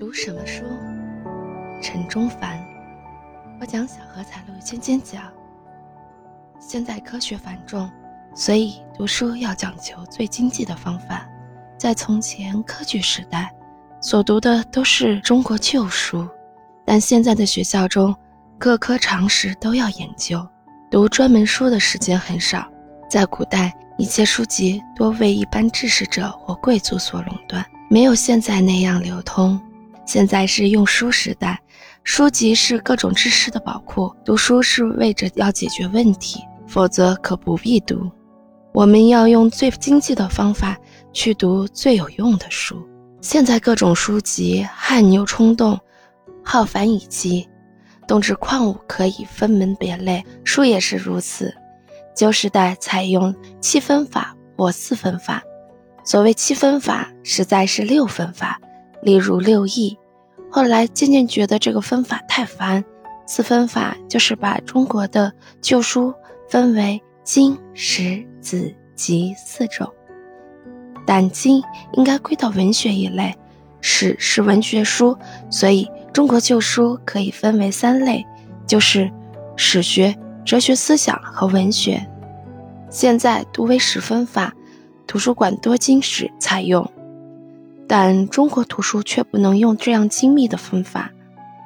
读什么书？陈中凡。我讲小荷才露尖尖角。现在科学繁重，所以读书要讲求最经济的方法。在从前科举时代，所读的都是中国旧书，但现在的学校中，各科常识都要研究，读专门书的时间很少。在古代，一切书籍多为一般知识者或贵族所垄断，没有现在那样流通。现在是用书时代，书籍是各种知识的宝库。读书是为着要解决问题，否则可不必读。我们要用最经济的方法去读最有用的书。现在各种书籍汗牛充栋，浩繁以及，动之矿物可以分门别类，书也是如此。旧时代采用七分法或四分法，所谓七分法，实在是六分法，例如六艺。后来渐渐觉得这个分法太烦，四分法就是把中国的旧书分为经、史。子集四种，但经应该归到文学一类，史是文学书，所以中国旧书可以分为三类，就是史学、哲学思想和文学。现在读为史分法，图书馆多经史采用，但中国图书却不能用这样精密的分法，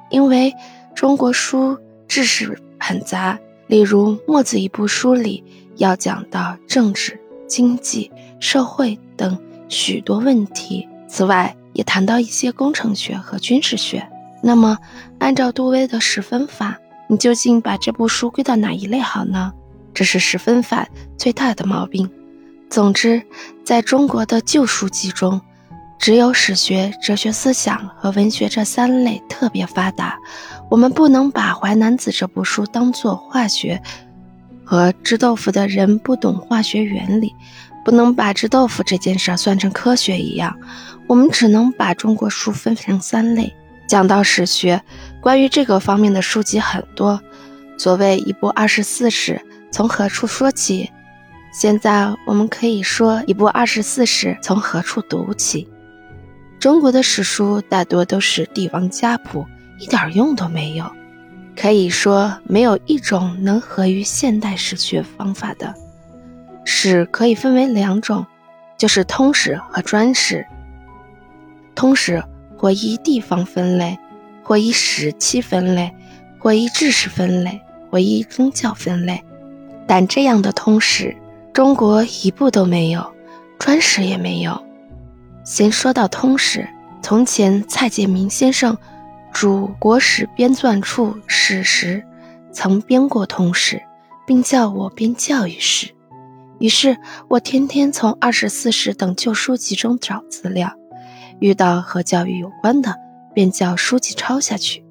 因为中国书知识很杂，例如墨子一部书里。要讲到政治、经济、社会等许多问题，此外也谈到一些工程学和军事学。那么，按照杜威的十分法，你究竟把这部书归到哪一类好呢？这是十分法最大的毛病。总之，在中国的旧书籍中，只有史学、哲学思想和文学这三类特别发达。我们不能把《淮南子》这部书当作化学。和制豆腐的人不懂化学原理，不能把制豆腐这件事算成科学一样。我们只能把中国书分成三类。讲到史学，关于这个方面的书籍很多。所谓一部二十四史，从何处说起？现在我们可以说一部二十四史从何处读起？中国的史书大多都是帝王家谱，一点用都没有。可以说，没有一种能合于现代史学方法的史，可以分为两种，就是通史和专史。通史或依地方分类，或依时期分类，或依知识分类，或依宗教分类。但这样的通史，中国一部都没有，专史也没有。先说到通史，从前蔡介明先生。主国史编纂处史时，曾编过通史，并叫我编教育史。于是我天天从二十四史等旧书籍中找资料，遇到和教育有关的，便叫书记抄下去。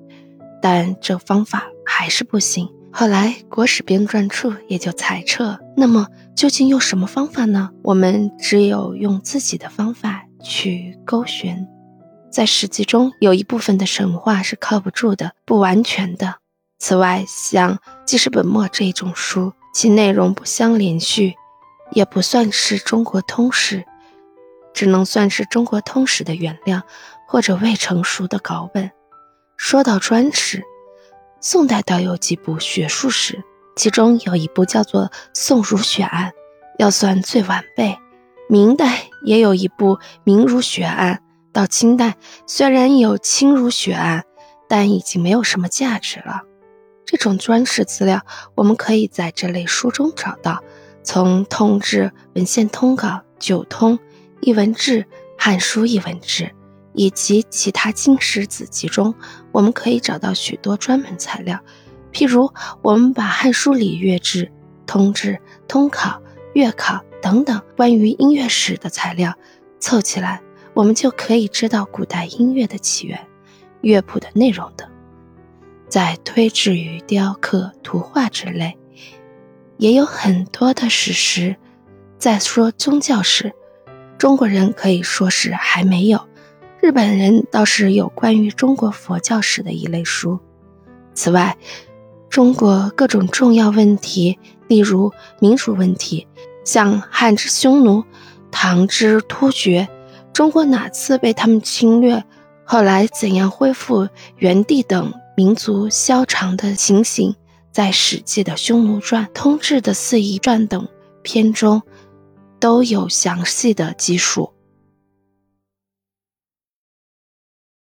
但这方法还是不行。后来国史编纂处也就裁撤。那么究竟用什么方法呢？我们只有用自己的方法去勾选。在史记中有一部分的神话是靠不住的、不完全的。此外，像《记事本末》这种书，其内容不相连续，也不算是中国通史，只能算是中国通史的原料或者未成熟的稿本。说到专史，宋代倒有几部学术史，其中有一部叫做《宋儒学案》，要算最晚辈。明代也有一部《明儒学案》。到清代，虽然有清儒学案，但已经没有什么价值了。这种专史资料，我们可以在这类书中找到。从《通志》《文献通稿》《九通》《艺文志》《汉书艺文志》以及其他经史子集中，我们可以找到许多专门材料。譬如，我们把《汉书》里乐志》《通志》《通考》《月考》等等关于音乐史的材料凑起来。我们就可以知道古代音乐的起源、乐谱的内容等。再推至于雕刻、图画之类，也有很多的史实。再说宗教史，中国人可以说是还没有，日本人倒是有关于中国佛教史的一类书。此外，中国各种重要问题，例如民主问题，像汉之匈奴、唐之突厥。中国哪次被他们侵略？后来怎样恢复原地等民族消长的情形，在《史记》的《匈奴传》《通志》的《四夷传》等篇中都有详细的记述。